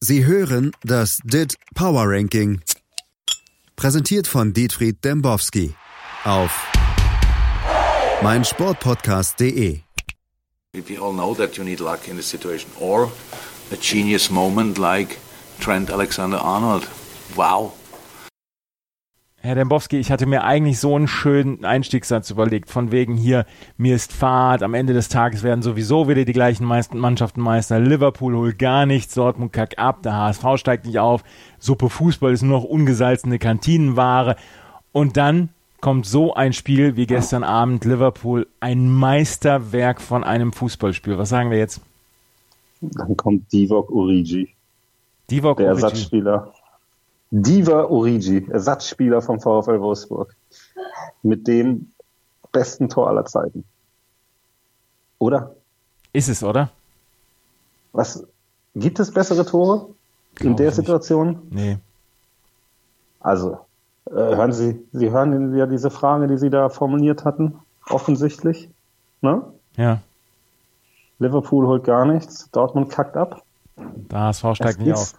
Sie hören das DIT Power Ranking. Präsentiert von Dietfried Dembowski auf meinsportpodcast.de. We all know that you need luck in this situation or a genius moment like Trent Alexander-Arnold. Wow. Herr Dembowski, ich hatte mir eigentlich so einen schönen Einstiegssatz überlegt, von wegen hier, mir ist Fahrt, am Ende des Tages werden sowieso wieder die gleichen Mannschaften Meister, Liverpool holt gar nichts, Dortmund kackt ab, der HSV steigt nicht auf, Suppe Fußball ist nur noch ungesalzene Kantinenware und dann kommt so ein Spiel wie gestern Abend Liverpool, ein Meisterwerk von einem Fußballspiel. Was sagen wir jetzt? Dann kommt Divock Origi. Divock der Origi. Ersatzspieler. Diva Origi, Ersatzspieler vom VfL Wolfsburg. Mit dem besten Tor aller Zeiten. Oder? Ist es, oder? Was? Gibt es bessere Tore in der ich nicht. Situation? Nee. Also, äh, hören Sie, Sie hören ja diese Frage, die Sie da formuliert hatten, offensichtlich. Ne? Ja. Liverpool holt gar nichts, Dortmund kackt ab. Der HSV steigt nicht auf.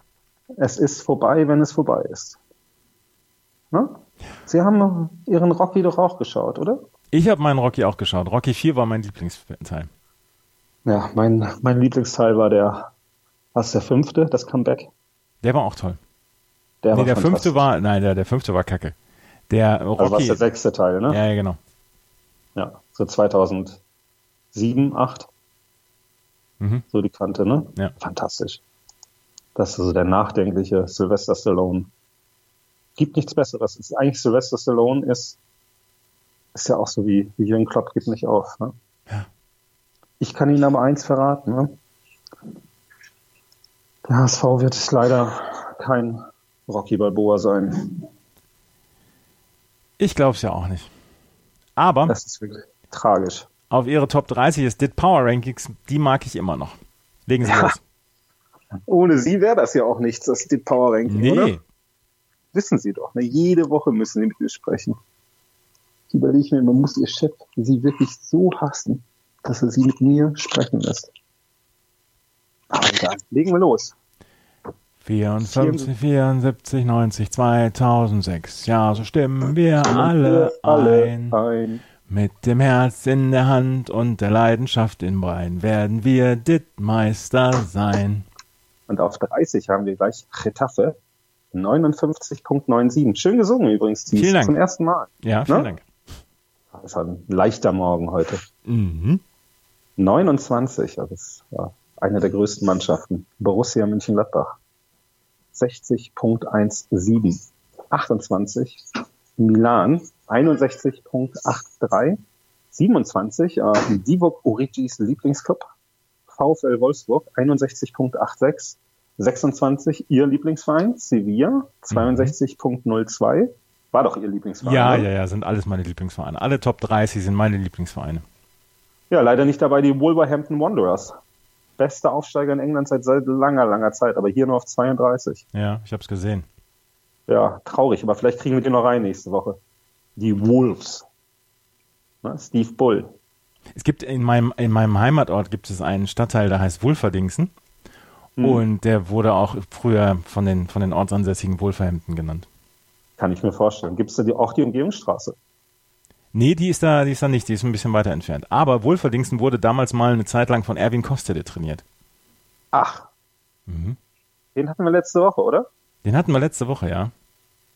Es ist vorbei, wenn es vorbei ist. Ne? Sie haben Ihren Rocky doch auch geschaut, oder? Ich habe meinen Rocky auch geschaut. Rocky 4 war mein Lieblingsteil. Ja, mein, mein Lieblingsteil war der, was der fünfte, das Comeback. Der war auch toll. Der nee, war der fünfte war, nein, der, der fünfte war kacke. Der Also was Rocky. der sechste Teil, ne? ja, ja, genau. Ja, so 2007, 8. Mhm. So die Kante, ne? Ja. Fantastisch. Das ist so der nachdenkliche Sylvester Stallone. Gibt nichts Besseres. Ist eigentlich Sylvester Stallone ist, ist ja auch so wie, wie Jürgen Klopp gibt nicht auf, ne? Ja. Ich kann Ihnen aber eins verraten, ne? Der HSV wird leider kein Rocky Balboa sein. Ich glaube es ja auch nicht. Aber Das ist wirklich tragisch. auf ihre Top 30 ist Dit Power Rankings, die mag ich immer noch. Legen Sie Ja. los. Ohne Sie wäre das ja auch nichts, das die Power Ranking, Nee. oder? Wissen Sie doch. Ne? Jede Woche müssen Sie mit mir sprechen. Ich überlege mir, man muss Ihr Chef Sie wirklich so hassen, dass er Sie mit mir sprechen lässt. Aber egal, legen wir los. 54, 74, 90, 2006. Ja, so stimmen wir alle alle ein. ein. Mit dem Herz in der Hand und der Leidenschaft im Bein werden wir Dit-Meister sein. Und auf 30 haben wir gleich Getafe 59.97. Schön gesungen übrigens, Thies. Vielen Dank. Zum ersten Mal. Ja, vielen Ne? Dank. Das war ein leichter Morgen heute. Mhm. 29, also das ja eine der größten Mannschaften. Borussia Mönchengladbach. 60.17. 28, Milan. 61.83. 27, äh, Divok Origis Lieblingsclub. VfL Wolfsburg. 61.86. 26, ihr Lieblingsverein. Sevilla. 62.02. War doch ihr Lieblingsverein. Ja, ne? ja, ja, sind alles meine Lieblingsvereine. Alle Top 30 sind meine Lieblingsvereine. Ja, leider nicht dabei die Wolverhampton Wanderers. Bester Aufsteiger in England seit, seit langer, langer Zeit, aber hier nur auf 32. Ja, ich habe es gesehen. Ja, traurig, aber vielleicht kriegen wir die noch rein nächste Woche. Die Wolves. Ne? Steve Bull. Es gibt in meinem, in meinem Heimatort gibt es einen Stadtteil, der heißt Wulferdingsen. Hm. Und der wurde auch früher von den, von den Ortsansässigen Wolverhampton genannt. Kann ich mir vorstellen. Gibt es da die, auch die Umgehungsstraße? Nee, die ist da, die ist da nicht, die ist ein bisschen weiter entfernt. Aber Wolferdingsen wurde damals mal eine Zeit lang von Erwin Kostede trainiert. Ach, Mhm. den hatten wir letzte Woche, oder? Den hatten wir letzte Woche, ja.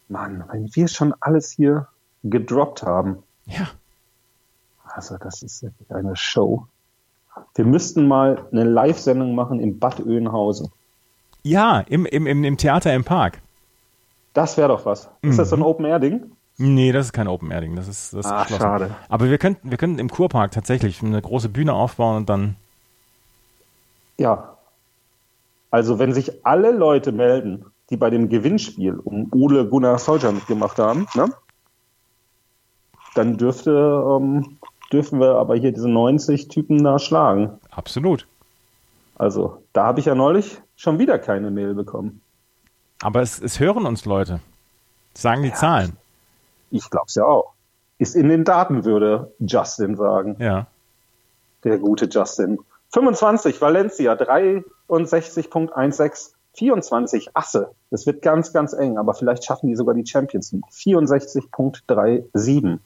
Mann, wenn wir schon alles hier gedroppt haben. Ja. Also, das ist wirklich eine Show. Wir müssten mal eine Live-Sendung machen in Bad Oeynhausen. Ja, im, im, im, im Theater im Park. Das wäre doch was. Ist das so ein Mhm. Open-Air-Ding? Nee, das ist kein Open Air Ding, das ist, das ist Ah, schade. Aber wir könnten, wir könnten im Kurpark tatsächlich eine große Bühne aufbauen und dann, Ja. Also, wenn sich alle Leute melden, die bei dem Gewinnspiel um Ole Gunnar Solskjaer mitgemacht haben, ne? dann dürfte, ähm, dürfen wir aber hier diese 90 Typen da schlagen. absolut. Also, da habe ich ja neulich schon wieder keine Mail bekommen. Aber es, es hören uns Leute. Sagen die Zahlen. Ich glaube es ja auch. Ist in den Daten, würde Justin sagen. Ja. Der gute Justin. 25, Valencia, 63.16. 24 Asse. Das wird ganz, ganz eng, aber vielleicht schaffen die sogar die Champions League. 64.37.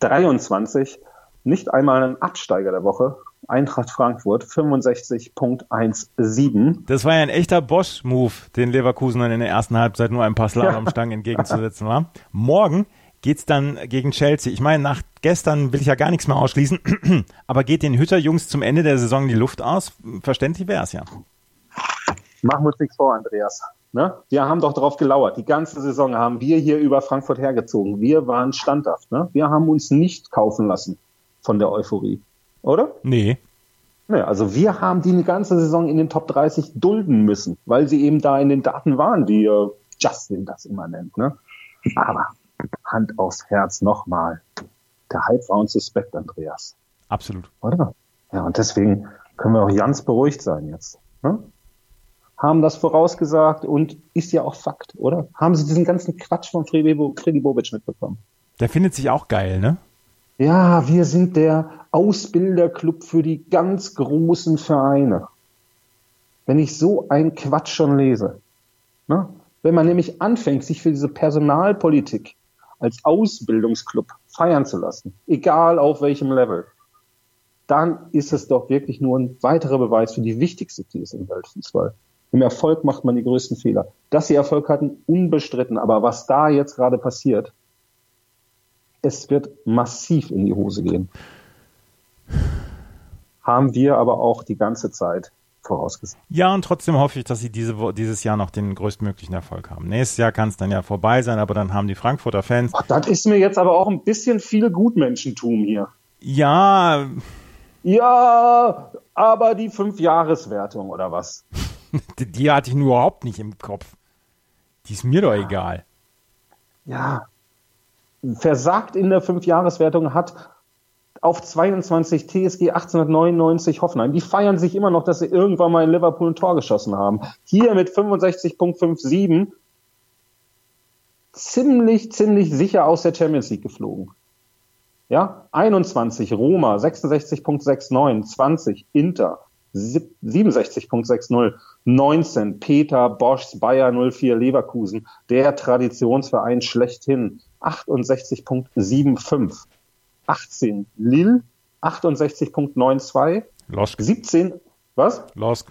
23, nicht einmal ein Absteiger der Woche. Eintracht Frankfurt 65.17. Das war ja ein echter Bosch-Move, den Leverkusen dann in der ersten Halbzeit nur ein paar Slalomstangen ja. entgegenzusetzen war. Morgen geht's dann gegen Chelsea. Ich meine, nach gestern will ich ja gar nichts mehr ausschließen, aber geht den Hütter-Jungs zum Ende der Saison die Luft aus? Verständlich wäre es ja. Machen wir uns nichts vor, Andreas. Ne? Wir haben doch darauf gelauert. Die ganze Saison haben wir hier über Frankfurt hergezogen. Wir waren standhaft. Ne? Wir haben uns nicht kaufen lassen von der Euphorie. Oder? Nee. Nee, also wir haben die ganze Saison in den Top 30 dulden müssen, weil sie eben da in den Daten waren, wie äh, Justin das immer nennt. Ne? Aber Hand aufs Herz nochmal. Der Hype war uns suspekt, Andreas. Absolut. Oder? Ja, und deswegen können wir auch ganz beruhigt sein jetzt. Ne? Haben das vorausgesagt und ist ja auch Fakt, oder? Haben Sie diesen ganzen Quatsch von Freddy Bobic mitbekommen? Der findet sich auch geil, ne? Ja, wir sind der Ausbilderclub für die ganz großen Vereine. Wenn ich so einen Quatsch schon lese, ne? wenn man nämlich anfängt, sich für diese Personalpolitik als Ausbildungsclub feiern zu lassen, egal auf welchem Level, dann ist es doch wirklich nur ein weiterer Beweis für die wichtigste These im Weltfußball. Im Erfolg macht man die größten Fehler. Dass sie Erfolg hatten, unbestritten. Aber was da jetzt gerade passiert, es wird massiv in die Hose gehen. Haben wir aber auch die ganze Zeit vorausgesagt. Ja, und trotzdem hoffe ich, dass sie diese, dieses Jahr noch den größtmöglichen Erfolg haben. Nächstes Jahr kann es dann ja vorbei sein, aber dann haben die Frankfurter Fans. Ach, das ist mir jetzt aber auch ein bisschen viel Gutmenschentum hier. Ja. Ja, aber die Fünf-Jahres-Wertung oder was? die, die hatte ich nur überhaupt nicht im Kopf. Die ist mir doch egal. Ja, versagt in der Fünfjahreswertung hat auf 22 TSG 1899 Hoffenheim. Die feiern sich immer noch, dass sie irgendwann mal in Liverpool ein Tor geschossen haben. Hier mit 65.57 ziemlich, ziemlich sicher aus der Champions League geflogen. Ja, 21 Roma, 66.69, 20 Inter, 67.60, 19 Peter Boschs Bayer 04 Leverkusen, der Traditionsverein schlechthin, 68.75. 18 Lille, 68.92. Losk. 17, was? Losk.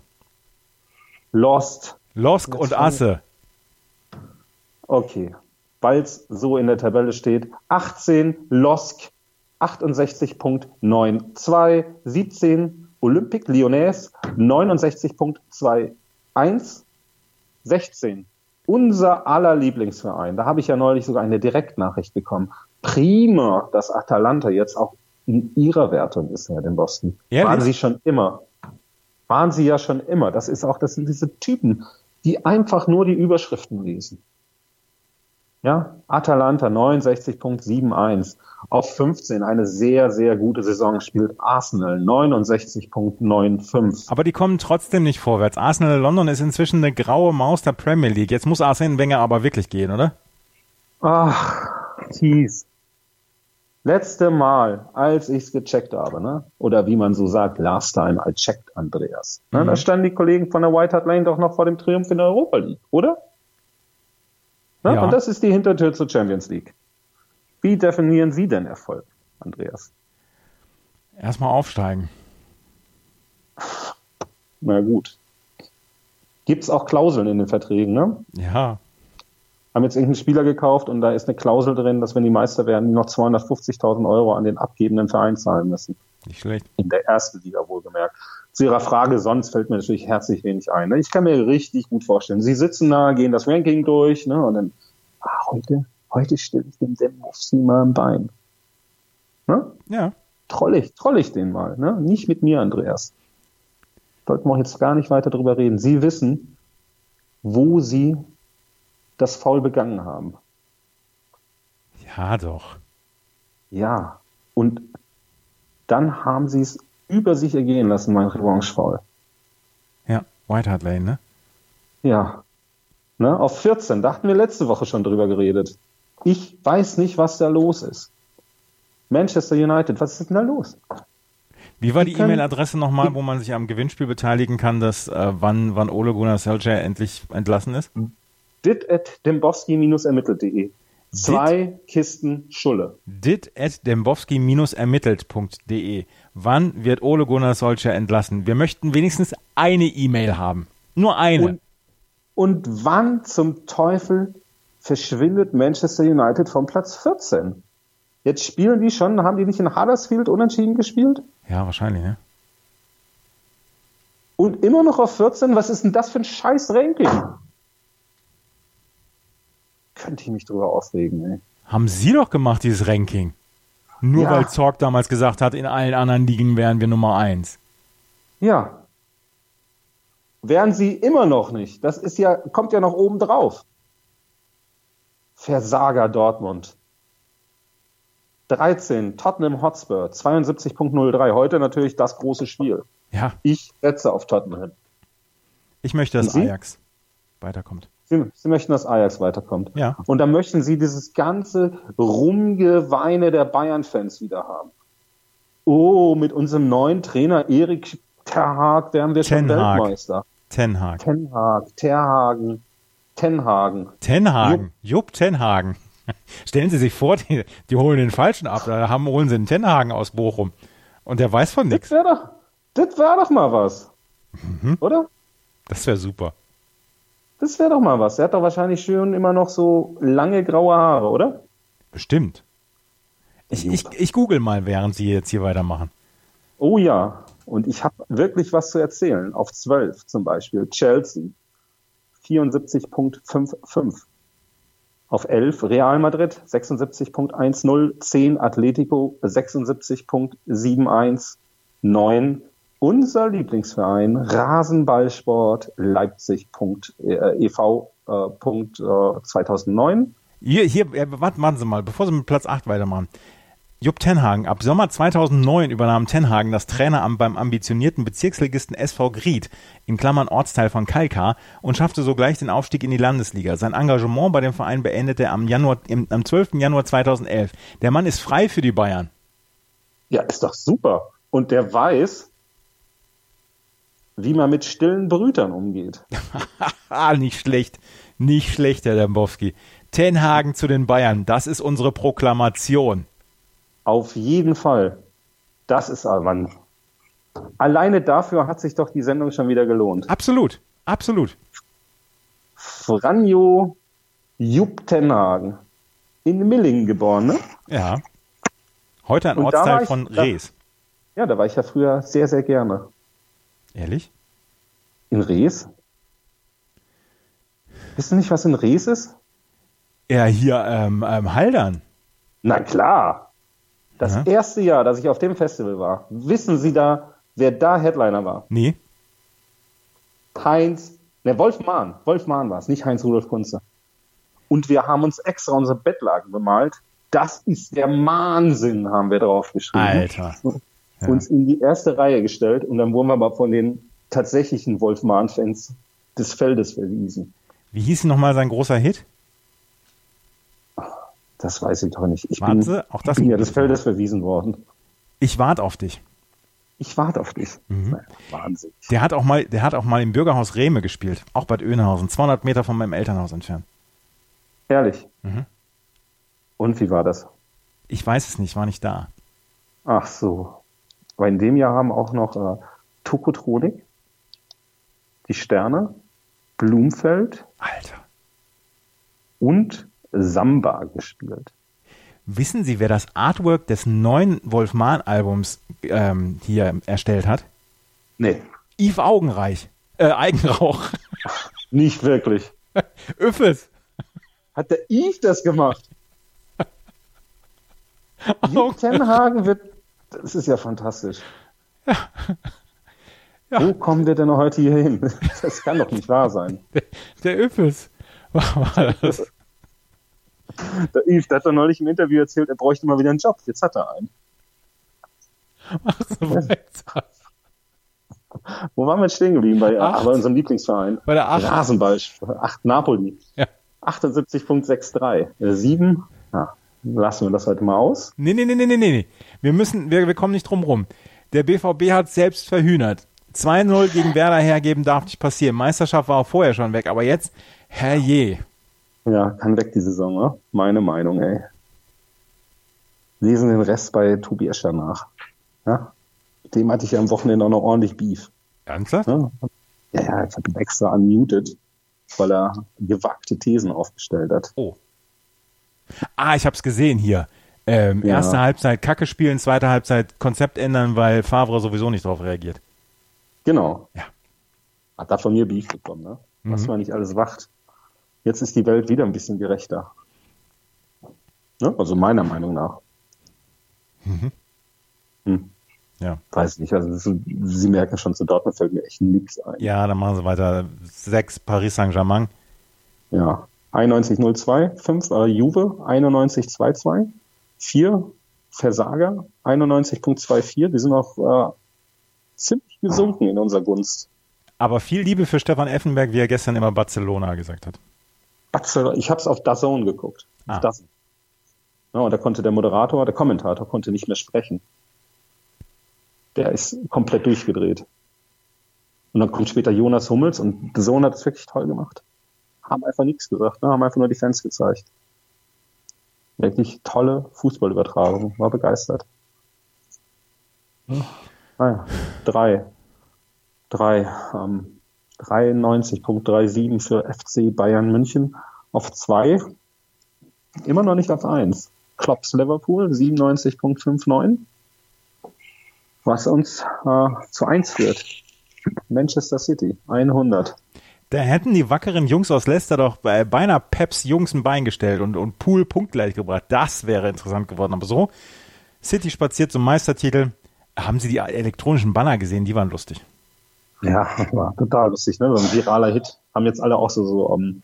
Lost. Losk und Asse. Okay, weil es so in der Tabelle steht. 18 Losk, 68.92. 17 Olympique Lyonnais, 69.21. 16 unser aller Lieblingsverein, da habe ich ja neulich sogar eine Direktnachricht bekommen. Prima, dass Atalanta jetzt auch in ihrer Wertung ist, Herr den Boston. Ehrlich? Waren sie schon immer. Waren sie ja schon immer. Das ist auch, das sind diese Typen, die einfach nur die Überschriften lesen. Ja, Atalanta 69.71 auf 15, eine sehr, sehr gute Saison spielt Arsenal 69.95. Aber die kommen trotzdem nicht vorwärts. Arsenal London ist inzwischen eine graue Maus der Premier League. Jetzt muss Arsene Wenger aber wirklich gehen, oder? Ach, Thies. Letzte Mal, als ich es gecheckt habe, ne? oder wie man so sagt, last time I checked, Andreas. Ne? Mhm. Da standen die Kollegen von der White Hart Lane doch noch vor dem Triumph in der Europa League, oder? Ne? Ja. Und das ist die Hintertür zur Champions League. Wie definieren Sie denn Erfolg, Andreas? Erstmal aufsteigen. Na gut. Gibt es auch Klauseln in den Verträgen, ne? Ja. Haben jetzt irgendeinen Spieler gekauft und da ist eine Klausel drin, dass wenn die Meister werden, die noch 250.000 Euro an den abgebenden Verein zahlen müssen. Nicht schlecht. In der ersten Liga wohlgemerkt. Zu Ihrer Frage sonst fällt mir natürlich herzlich wenig ein. Ne? Ich kann mir richtig gut vorstellen. Sie sitzen da, gehen das Ranking durch ne? und dann, ah, heute, heute stelle ich dem Demowski mal ein Bein. Ne? Ja. Troll ich, troll ich den mal. Ne? Nicht mit mir, Andreas. Sollten wir jetzt gar nicht weiter drüber reden. Sie wissen, wo Sie das Foul begangen haben. Ja, doch. Ja. Und dann haben sie es über sich ergehen lassen, mein Revanche-Foul. Ja, White Hart Lane, ne? Ja. Ne, auf 14, da hatten wir letzte Woche schon drüber geredet. Ich weiß nicht, was da los ist. Manchester United, was ist denn da los? Wie war Die E-Mail-Adresse nochmal, wo man sich am Gewinnspiel beteiligen kann, dass äh, wann, wann Ole Gunnar Solskjaer endlich entlassen ist? dit at dembowski-ermittelt.de. Zwei Kisten Schulle. dit at dembowski-ermittelt.de. Wann wird Ole Gunnar Solskjaer entlassen? Wir möchten wenigstens eine E-Mail haben. Nur eine. Und, und wann zum Teufel verschwindet Manchester United vom Platz 14? Jetzt spielen die schon, haben die nicht in Huddersfield unentschieden gespielt? ja, wahrscheinlich, ne? Und immer noch auf 14? Was ist denn das für ein scheiß Ranking? Könnte ich mich drüber aufregen, ey. Haben Sie doch gemacht, dieses Ranking. Nur Ja. weil Zorg damals gesagt hat, in allen anderen Ligen wären wir Nummer eins. Ja. Wären sie immer noch nicht. Das ist ja, kommt ja noch oben drauf. Versager Dortmund. 13, Tottenham Hotspur, 72.03. Heute natürlich das große Spiel. Ja, Ich setze auf Tottenham. ich möchte, dass? Ajax weiterkommt. Sie, sie möchten, dass Ajax weiterkommt. Ja. Und dann möchten sie dieses ganze Rumgeweine der Bayern-Fans wieder haben. Oh, mit unserem neuen Trainer Erik Terhag wären wir schon Ten Hag. Weltmeister. Ten Hag. Ten Hag, Terhagen, Tenhagen. Tenhagen. Jupp Tenhagen. Stellen Sie sich vor, die, die holen den Falschen ab. Da haben, holen sie einen Tenhagen aus Bochum. Und der weiß von Das nichts. wäre doch, das wäre doch mal was. Mhm. Oder? Das wäre super. Das wäre doch mal was. Er hat doch wahrscheinlich schön immer noch so lange graue Haare, oder? Bestimmt. Ich, ich, ich google mal, während Sie jetzt hier weitermachen. Oh ja. Und ich habe wirklich was zu erzählen. Auf 12 zum Beispiel. Chelsea. 74.55. Auf 11 Real Madrid 76.10. 10 Atletico 76.71. 9 unser Lieblingsverein Rasenballsport Leipzig. E.V. Äh, Punkt, äh, 2009. Hier, hier, warten, warten Sie mal, bevor Sie mit Platz 8 weitermachen. Jupp Tenhagen. Ab Sommer 2009 übernahm Tenhagen das Traineramt beim ambitionierten Bezirksligisten SV Gried, in Klammern Ortsteil von Kalkar, und schaffte sogleich den Aufstieg in die Landesliga. Sein Engagement bei dem Verein beendete er am, Januar, im, am 12. Januar 2011. Der Mann ist frei für die Bayern. Ja, ist doch super. Und der weiß, wie man mit stillen Brütern umgeht. Ah, nicht schlecht. Nicht schlecht, Herr Dembowski. Tenhagen zu den Bayern. Das ist unsere Proklamation. Auf jeden Fall. Das ist Mann. Alleine dafür hat sich doch die Sendung schon wieder gelohnt. Absolut. Absolut. Franjo Jupp Tenhagen. In Millingen geboren, ne? Ja. Heute ein da Ortsteil ich- von da- Rees. Ja, da war ich ja früher sehr, sehr gerne. Ehrlich? In Rees? Wisst ihr nicht, was in Rees ist? Ja, hier, ähm, ähm, Haldern. Na klar. Das Ja. erste Jahr, dass ich auf dem Festival war, wissen Sie da, wer da Headliner war? Nee. Heinz, ne, Wolf Mahn. Wolf Mahn war es, nicht Heinz Rudolf Kunze. Und wir haben uns extra unsere Bettlaken bemalt. Das ist der Wahnsinn, haben wir draufgeschrieben. Alter. Ja. Uns in die erste Reihe gestellt und dann wurden wir aber von den tatsächlichen Wolf Mahn-Fans des Feldes verwiesen. Wie hieß nochmal sein großer Hit? Das weiß ich doch nicht. Ich Warten bin, Sie, auch das bin ja des Feldes verwiesen worden. Ich warte auf dich. Ich warte auf dich. Mhm. Wahnsinn. Der hat auch mal, der hat auch mal im Bürgerhaus Rehme gespielt. Auch Bad Oeynhausen. 200 Meter von meinem Elternhaus entfernt. Ehrlich. Mhm. Und wie war das? Ich weiß es nicht, war nicht da. Ach so. Aber in dem Jahr haben auch noch äh, Tokotronik, die Sterne, Blumfeld Alter. und Samba gespielt. Wissen Sie, wer das Artwork des neuen Wolf-Mahn-Albums ähm, hier erstellt hat? Nee, Yves Augenreich. Äh, Eigenrauch. nicht wirklich. Öffes. Hat der Yves das gemacht? Jupp Tenhagen wird, das ist ja fantastisch. Ja. Wo kommen wir denn heute hier hin? Das kann doch nicht wahr sein. Der Öffes. War das? Der Yves, der hat doch neulich im Interview erzählt, er bräuchte mal wieder einen Job. Jetzt hat er einen. Mach so. Wo waren wir jetzt stehen geblieben? Bei, Acht. bei unserem Lieblingsverein. Bei der Acht. Rasenball. 8 Napoli. Ja. 78.63. 7. Ja, lassen wir das heute mal aus. Nee, nee, nee, nee, nee, nee. Wir müssen, wir, wir kommen nicht drum rum. Der BVB hat selbst verhühnert. 2-0 gegen Werder hergeben darf nicht passieren. Meisterschaft war auch vorher schon weg, aber jetzt, herrje. Ja, kann weg die Saison, ne? Meine Meinung, ey. Lesen den Rest bei Tobi Escher nach. Ja? Dem hatte ich ja am Wochenende auch noch ordentlich Beef. Ernsthaft? Ja, ja, ja ich habe ihn extra unmuted, weil er gewagte Thesen aufgestellt hat. Oh. Ah, ich hab's gesehen hier. Ähm, Ja. Erste Halbzeit Kacke spielen, zweite Halbzeit Konzept ändern, weil Favre sowieso nicht drauf reagiert. Genau. Ja. Hat da von mir Beef bekommen, ne? Was Mhm. man nicht alles wacht. Jetzt ist die Welt wieder ein bisschen gerechter. Ne? Also meiner Meinung nach. Hm. Ja. Weiß nicht. Also ist, Sie merken schon, zu Dortmund fällt mir echt nichts ein. Ja, dann machen sie weiter. 6 Paris Saint-Germain. Ja. 91-02, 5 äh, Juve, 91-22, 4 Versager, 91.24. Die sind auch äh, ziemlich gesunken in unserer Gunst. Aber viel Liebe für Stefan Effenberg, wie er gestern immer Barcelona gesagt hat. Barcelona, ich habe es auf DAZN geguckt. Ah. DAZN. Ja, und da konnte der Moderator, der Kommentator konnte nicht mehr sprechen. Der ist komplett durchgedreht. Und dann kommt später Jonas Hummels und der Sohn hat es wirklich toll gemacht. Haben einfach nichts gesagt, ne? haben einfach nur die Fans gezeigt. Wirklich tolle Fußballübertragung, war begeistert. Naja, drei. Drei. Ähm, 93.37 für FC Bayern München auf zwei. Immer noch nicht auf eins. Klops Liverpool 97.59. Was uns äh, zu eins führt. Manchester City 100. Da hätten die wackeren Jungs aus Leicester doch bei beinahe Peps Jungs ein Bein gestellt und, und Pool punktgleich gebracht. Das wäre interessant geworden. Aber so, City spaziert zum Meistertitel. Haben Sie die elektronischen Banner gesehen? Die waren lustig. Ja, war total lustig, ne? Ein viraler Hit. Haben jetzt alle auch so, so, um,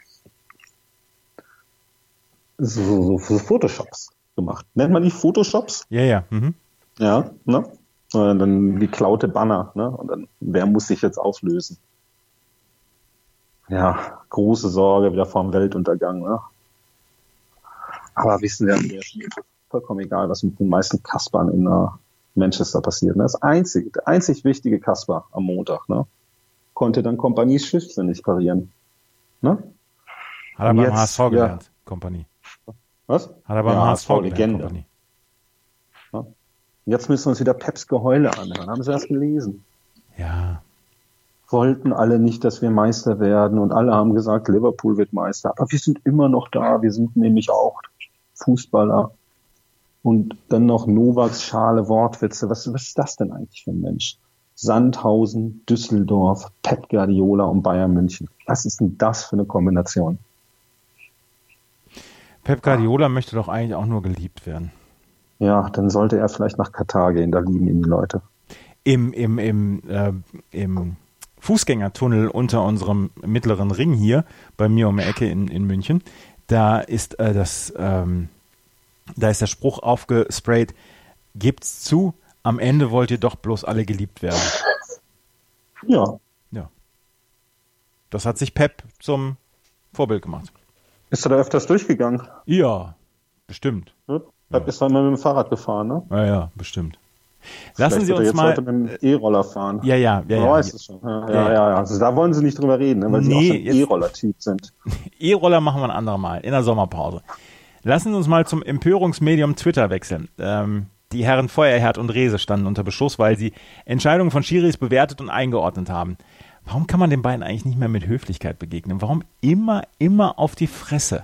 so, so, so Photoshops gemacht. Nennt man die Photoshops? Ja, ja. Mhm. Ja, ne? Und dann geklaute Banner, ne? Und dann, wer muss sich jetzt auflösen? Ja, große Sorge wieder vorm Weltuntergang, ne? Aber wissen wir, mir ist vollkommen egal, was mit den meisten Kaspern in äh, Manchester passiert. Ne? Das einzige, der einzig wichtige Kasper am Montag, ne? Konnte dann Kompanies Schüsse nicht parieren. Ne? Hat er beim jetzt, HSV ja. gelernt, Kompanie. Was? Hat er beim Ja, HSV gelernt, Legende. Kompanie. Jetzt müssen wir uns wieder Peps Geheule anhören. Haben Sie das gelesen? Ja. Wollten alle nicht, dass wir Meister werden und alle haben gesagt, Liverpool wird Meister. Aber wir sind immer noch da. Wir sind nämlich auch Fußballer. Und dann noch Novaks Schale Wortwitze. Was, was ist das denn eigentlich für ein Mensch? Sandhausen, Düsseldorf, Pep Guardiola und Bayern München. Was ist denn das für eine Kombination? Pep Guardiola möchte doch eigentlich auch nur geliebt werden. Ja, dann sollte er vielleicht nach Katar gehen. Da lieben ihn die Leute. Im, im, im, äh, im Fußgängertunnel unter unserem mittleren Ring hier, bei mir um die Ecke in, in München, da ist äh, das, ähm, da ist der Spruch aufgesprayt, gebt's zu, am Ende wollt ihr doch bloß alle geliebt werden. Ja. Ja. Das hat sich Pep zum Vorbild gemacht. Ist er da öfters durchgegangen? Ja, bestimmt. Pep ist dann mal mit dem Fahrrad gefahren, ne? Ja, ja, bestimmt. Lassen Vielleicht Sie uns jetzt mal. heute mit dem E-Roller fahren. Ja, ja, ja, ja. weiß es schon. Ja, ja, ja, ja. Also da wollen sie nicht drüber reden, ne, weil sie Nee, auch ein jetzt- E-Roller-Typ sind. E-Roller machen wir ein andermal, in der Sommerpause. Lassen Sie uns mal zum Empörungsmedium Twitter wechseln. Ähm, die Herren Feuerherd und Rehse standen unter Beschuss, weil sie Entscheidungen von Schiris bewertet und eingeordnet haben. Warum kann man den beiden eigentlich nicht mehr mit Höflichkeit begegnen? Warum immer, immer auf die Fresse?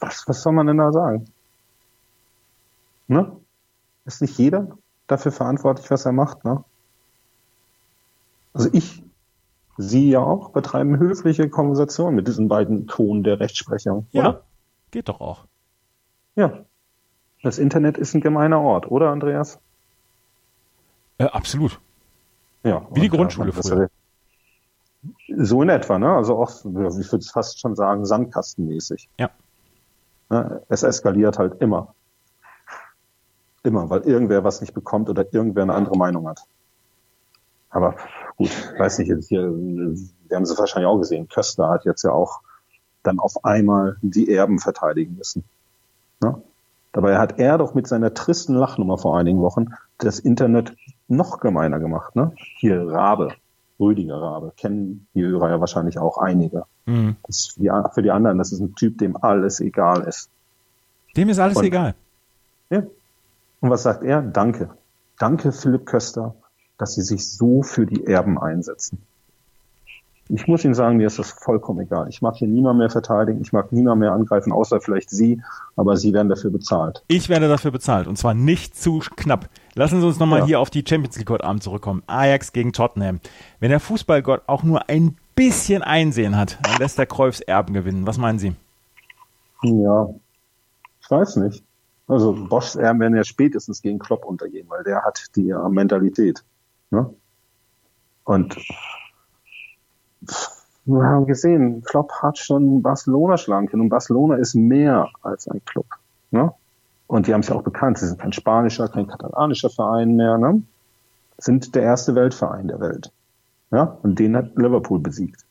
Was, was soll man denn da sagen? Ne? Ist nicht jeder dafür verantwortlich, was er macht, ne? Also ich, Sie ja auch, betreiben höfliche Konversationen mit diesen beiden Tonen der Rechtsprechung, oder? geht doch auch. Ja. Das Internet ist ein gemeiner Ort, oder, Andreas? Äh, absolut. Ja. Wie die äh, Grundschule das- früher. So in etwa, ne? Also auch, ich würde es fast schon sagen, sandkastenmäßig. Ja. Ne? Es eskaliert halt immer. Immer, weil irgendwer was nicht bekommt oder irgendwer eine andere Meinung hat. Aber gut, weiß nicht, jetzt hier, wir haben es wahrscheinlich auch gesehen, Köster hat jetzt ja auch dann auf einmal die Erben verteidigen müssen. Ne? Dabei hat er doch mit seiner tristen Lachnummer vor einigen Wochen das Internet noch gemeiner gemacht. Ne? Hier Rabe, Rüdiger Rabe, kennen die Hörer ja wahrscheinlich auch einige. Mhm. Die, für die anderen, das ist ein Typ, dem alles egal ist. Dem ist alles Und, egal. Ja. Und was sagt er? Danke. Danke, Philipp Köster, dass Sie sich so für die Erben einsetzen. Ich muss Ihnen sagen, mir ist das vollkommen egal. Ich mag hier niemand mehr verteidigen, ich mag niemand mehr angreifen, außer vielleicht Sie, aber Sie werden dafür bezahlt. Ich werde dafür bezahlt und zwar nicht zu knapp. Lassen Sie uns nochmal ja. hier auf die Champions League heute Abend zurückkommen. Ajax gegen Tottenham. Wenn der Fußballgott auch nur ein bisschen Einsehen hat, dann lässt der Kreufs Erben gewinnen. Was meinen Sie? Ja, ich weiß nicht. Also Boschs Erben werden ja spätestens gegen Klopp untergehen, weil der hat die Mentalität. Ne? Und wir haben gesehen, Klopp hat schon Barcelona schlagen und Barcelona ist mehr als ein Club. Ne? Und die haben es ja auch bekannt, sie sind kein spanischer, kein katalanischer Verein mehr, ne? sind der erste Weltverein der Welt. Ja? Und den hat Liverpool besiegt.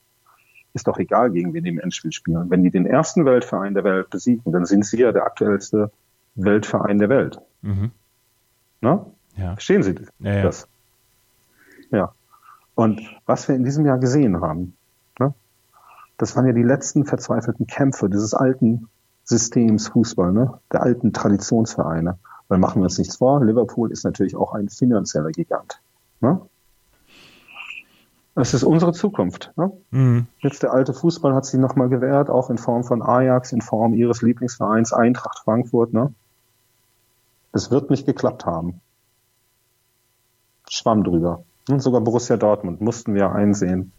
Ist doch egal, gegen wen die im Endspiel spielen. Wenn die den ersten Weltverein der Welt besiegen, dann sind sie ja der aktuellste Weltverein der Welt. Mhm. Na? Ja. Verstehen Sie ja, das? Ja. ja. Und was wir in diesem Jahr gesehen haben, ne, das waren ja die letzten verzweifelten Kämpfe dieses alten Systems Fußball, ne, der alten Traditionsvereine. Weil machen wir uns nichts vor, Liverpool ist natürlich auch ein finanzieller Gigant. Ne? Das ist unsere Zukunft. Ne? Mhm. Jetzt der alte Fußball hat sich nochmal gewehrt, auch in Form von Ajax, in Form ihres Lieblingsvereins Eintracht Frankfurt. Ne? Es wird nicht geklappt haben. Schwamm drüber. Und sogar Borussia Dortmund mussten wir einsehen,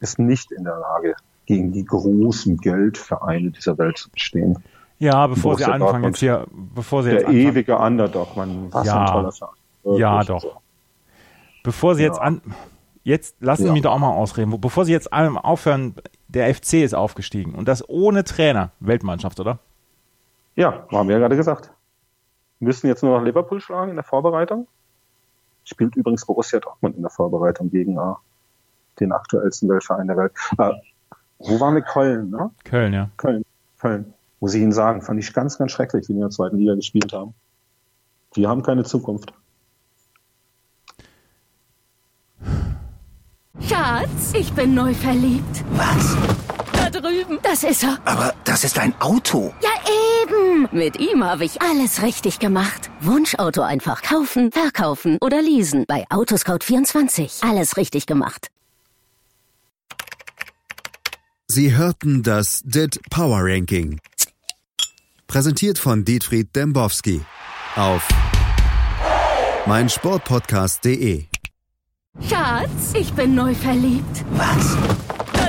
ist nicht in der Lage, gegen die großen Geldvereine dieser Welt zu bestehen. Ja, bevor Borussia Sie anfangen Dortmund, jetzt hier, bevor Sie der jetzt anfangen. ewige Underdog, man, was ja, ein toller Verein. Ja, doch. So. Bevor Sie ja. jetzt an, jetzt lassen Sie mich doch auch mal ausreden. Bevor Sie jetzt aufhören, der FC ist aufgestiegen und das ohne Trainer, Weltmannschaft, oder? Ja, haben wir ja gerade gesagt. Wir müssen jetzt nur noch Liverpool schlagen in der Vorbereitung. Spielt übrigens Borussia Dortmund in der Vorbereitung gegen äh, den aktuellsten Weltverein der Welt. Äh, wo waren wir? Köln, ne? Köln, ja. Köln, Köln. Muss ich Ihnen sagen, fand ich ganz, ganz schrecklich, wie die in der zweiten Liga gespielt haben. Die haben keine Zukunft. Schatz, ich bin neu verliebt. Was? Da drüben. Das ist er. Aber das ist ein Auto. Ja, eben. Mit ihm habe ich alles richtig gemacht. Wunschauto einfach kaufen, verkaufen oder leasen. Bei Autoscout24. Alles richtig gemacht. Sie hörten das DIT Power Ranking. Präsentiert von Dietfried Dembowski auf meinsportpodcast.de. Schatz, ich bin neu verliebt. Was?